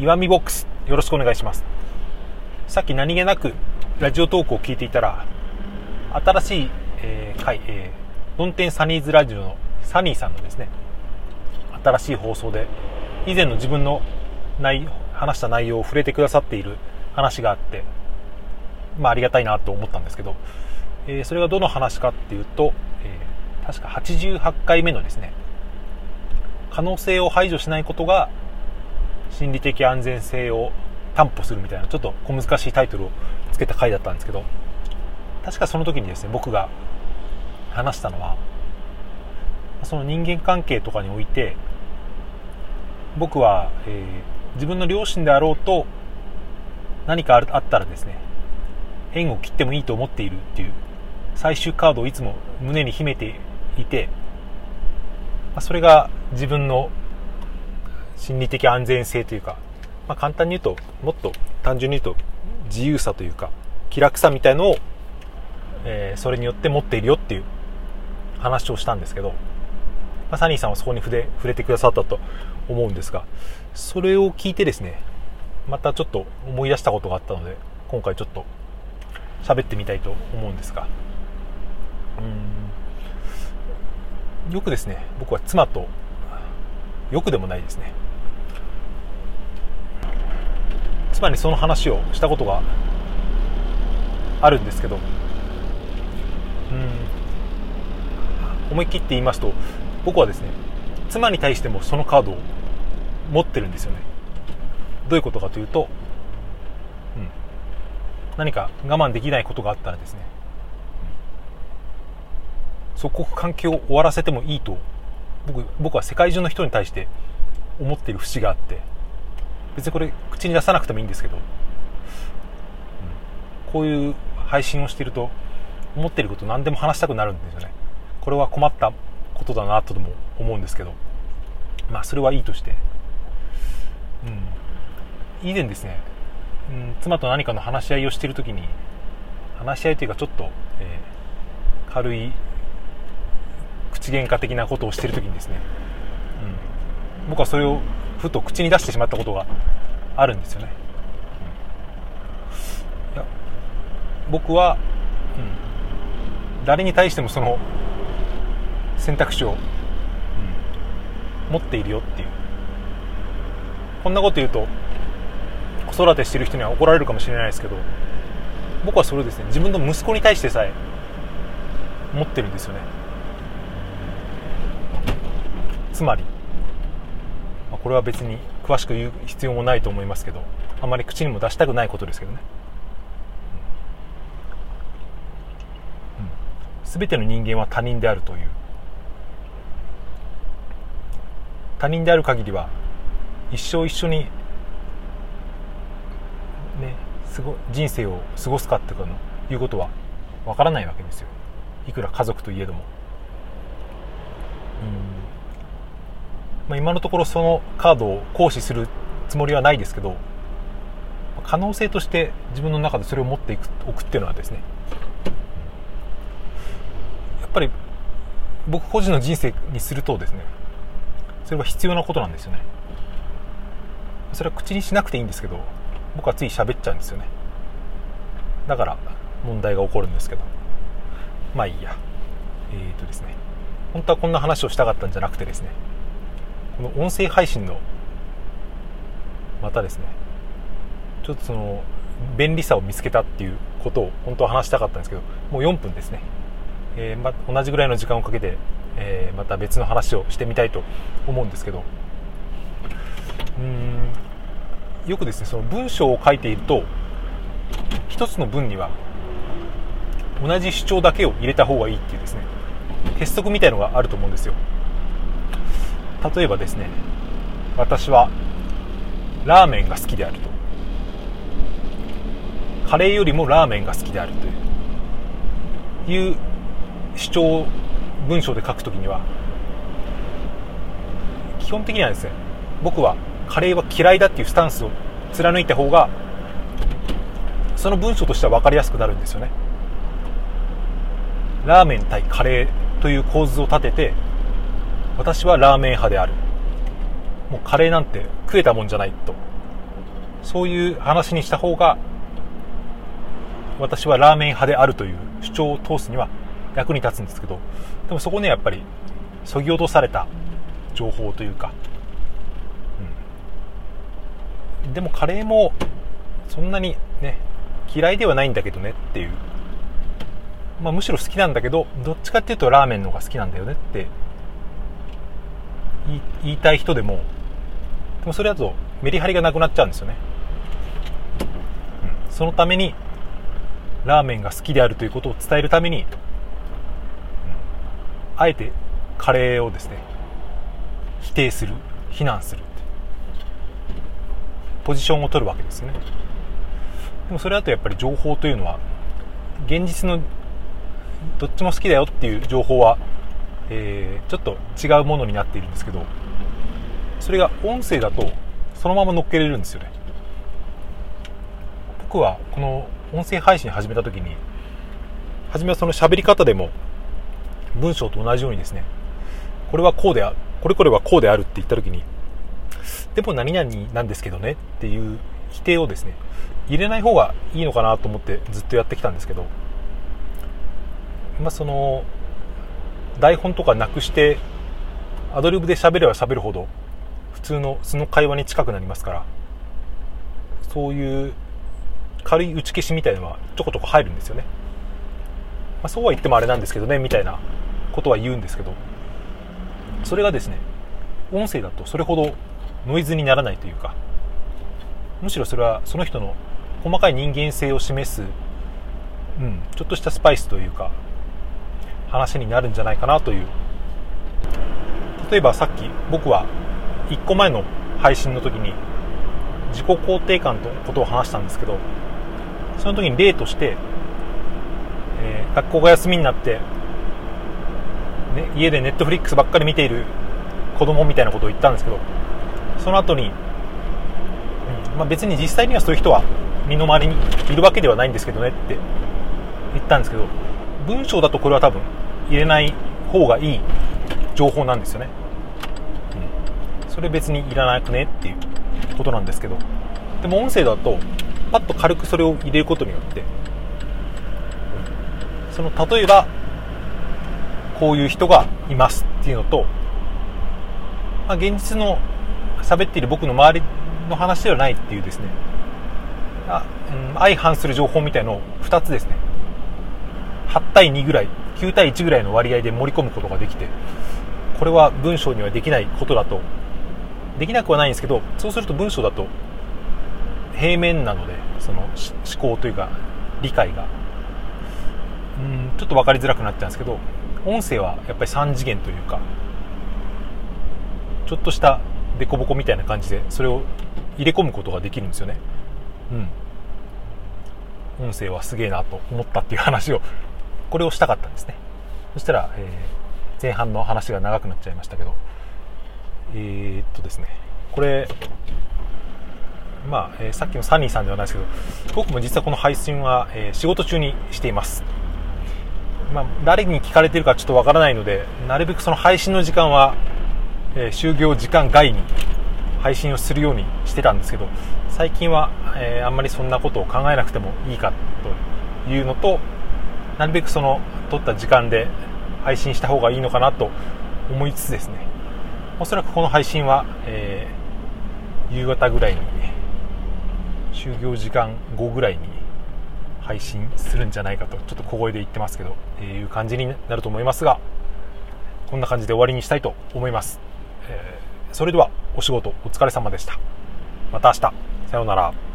岩見ボックスよろしくお願いします。さっき何気なくラジオトークを聞いていたら新しい、えー、回、えー、ドンテンサニーズラジオのサニーさんのですね新しい放送で以前の自分の内話した内容を触れてくださっている話があってまあありがたいなと思ったんですけど、えー、それがどの話かっていうと、えー、確か88回目のですね可能性を排除しないことが心理的安全性を担保するみたいなちょっと小難しいタイトルをつけた回だったんですけど確かその時にですね僕が話したのはその人間関係とかにおいて僕は、えー、自分の両親であろうと何かあったらですね縁を切ってもいいと思っているっていう最終カードをいつも胸に秘めていてそれが自分の心理的安全性というか、まあ、簡単に言うともっと単純に言うと自由さというか気楽さみたいのを、えー、それによって持っているよっていう話をしたんですけど、まあ、サニーさんはそこに触れ触れてくださったと思うんですがそれを聞いてですねまたちょっと思い出したことがあったので今回ちょっと喋ってみたいと思うんですがうん。よくですね僕は妻とよくでもないですね。妻にその話をしたことがあるんですけど。うん。思い切って言いますと僕はですね妻に対してもそのカードを持ってるんですよね。どういうことかというと、うん、何か我慢できないことがあったらですね、うん、そこ関係を終わらせてもいいと僕僕は世界中の人に対して思っている節があって。別にこれ口に出さなくてもいいんですけど、うん、こういう配信をしていると思っていること何でも話したくなるんですよね。これは困ったことだなとでも思うんですけど。まあそれはいいとして、うん、以前ですね、うん、妻と何かの話し合いをしている時に話し合いというかちょっと、えー、軽い口喧嘩的なことをしている時にですね、うん、僕はそれをふと口に出してしまったことがあるんですよね、うん、いや僕は、うん、誰に対してもその選択肢を、うん、持っているよっていう。こんなこと言うと子育てしてる人には怒られるかもしれないですけど僕はそれをですね。自分の息子に対してさえ持ってるんですよね。つまりこれは別に詳しく言う必要もないと思いますけどあまり口にも出したくないことですけどね、うん、全ての人間は他人であるという。他人である限りは一生一緒にねすご人生を過ごすかっていうかのいうことはわからないわけですよ。いくら家族といえども。まあ、今のところそのカードを行使するつもりはないですけど可能性として自分の中でそれを持っていくおくっていうのはですねやっぱり僕個人の人生にするとですねそれは必要なことなんですよね。それは口にしなくていいんですけど僕はつい喋っちゃうんですよね。だから問題が起こるんですけど。まあいいや。えっ、ー、とですね。本当はこんな話をしたかったんじゃなくてですねこの音声配信のまたですねちょっとその便利さを見つけたっていうことを本当は話したかったんですけどもう4分ですね、えー、ま、同じぐらいの時間をかけて、えー、また別の話をしてみたいと思うんですけど。うんよくですねその文章を書いていると一つの文には同じ主張だけを入れた方がいいっていうですね鉄則みたいのがあると思うんですよ。例えばですね私はラーメンが好きであると。カレーよりもラーメンが好きであるという。主張を文章で書くときには基本的にはですね僕はカレーは嫌いだっていうスタンスを貫いた方がその文章としては分かりやすくなるんですよね。ラーメン対カレーという構図を立てて私はラーメン派である。もうカレーなんて食えたもんじゃないと。そういう話にした方が私はラーメン派であるという主張を通すには役に立つんですけどでもそこねやっぱりそぎ落とされた情報というか、うん、でもカレーもそんなにね嫌いではないんだけどねっていう、まあ、むしろ好きなんだけどどっちかっていうとラーメンの方が好きなんだよねって言いたい人でもでもそれだとメリハリがなくなっちゃうんですよね、うん、そのためにラーメンが好きであるということを伝えるために、うん、あえてカレーをですね否定する非難するポジションを取るわけですね。でもそれだとやっぱり情報というのは現実のどっちも好きだよっていう情報は、えー、ちょっと違うものになっているんですけどそれが音声だとそのまま乗っけれるんですよね。僕はこの音声配信始めた時に初めはその喋り方でも文章と同じようにですねこれはこうであこれこれはこうであるって言った時にでも何々なんですけどねっていう否定をですね入れない方がいいのかなと思ってずっとやってきたんですけどまあその台本とかなくしてアドリブで喋れば喋るほど普通の素の会話に近くなりますからそういう軽い打ち消しみたいなのはちょこちょこ入るんですよね、まあ、そうは言ってもあれなんですけどねみたいなことは言うんですけど。それがですね音声だとそれほどノイズにならないというかむしろそれはその人の細かい人間性を示す、うん、ちょっとしたスパイスというか話になるんじゃないかなという。例えばさっき僕は1個前の配信の時に自己肯定感のことを話したんですけどその時に例として、えー、学校が休みになって、ね、家でネットフリックスばっかり見ている子供みたいなことを言ったんですけどその後に、うんまあ、別に実際にはそういう人は身の回りにいるわけではないんですけどねって言ったんですけど文章だとこれは多分入れない方がいい情報なんですよね、うん、それ別にいらなくねっていうことなんですけど。でも音声だとパッと軽くそれを入れることによってその例えばこういう人がいますっていうのと、まあ、現実の喋っている僕の周りの話ではないっていうですね。あ、うん、相反する情報みたいのを2つですね。8対2ぐらい9対1ぐらいの割合で盛り込むことができてこれは文章にはできないことだと。できなくはないんですけどそうすると文章だと平面なのでその思考というか理解が。うんちょっと分かりづらくなっちゃうんですけど音声はやっぱり3次元というかちょっとした凸凹みたいな感じでそれを入れ込むことができるんですよね。うん。音声はすげえなと思ったっていう話をこれをしたかったんですね。そしたら、えー、前半の話が長くなっちゃいましたけどえー、っとですね。これまあ、えー、さっきのサニーさんではないですけど僕も実はこの配信は、えー、仕事中にしています。まあ、誰に聞かれてるかちょっとわからないのでなるべくその配信の時間は、えー、就業時間外に配信をするようにしてたんですけど最近は、え、あんまりそんなことを考えなくてもいいかというのとなるべくその取った時間で配信した方がいいのかなと思いつつですね。おそらくこの配信は、えー、夕方ぐらいに就業時間後ぐらいに配信するんじゃないかとちょっと小声で言ってますけど、えー、いう感じになると思いますがこんな感じで終わりにしたいと思います、えー、それではお仕事お疲れ様でした。また明日。さようなら。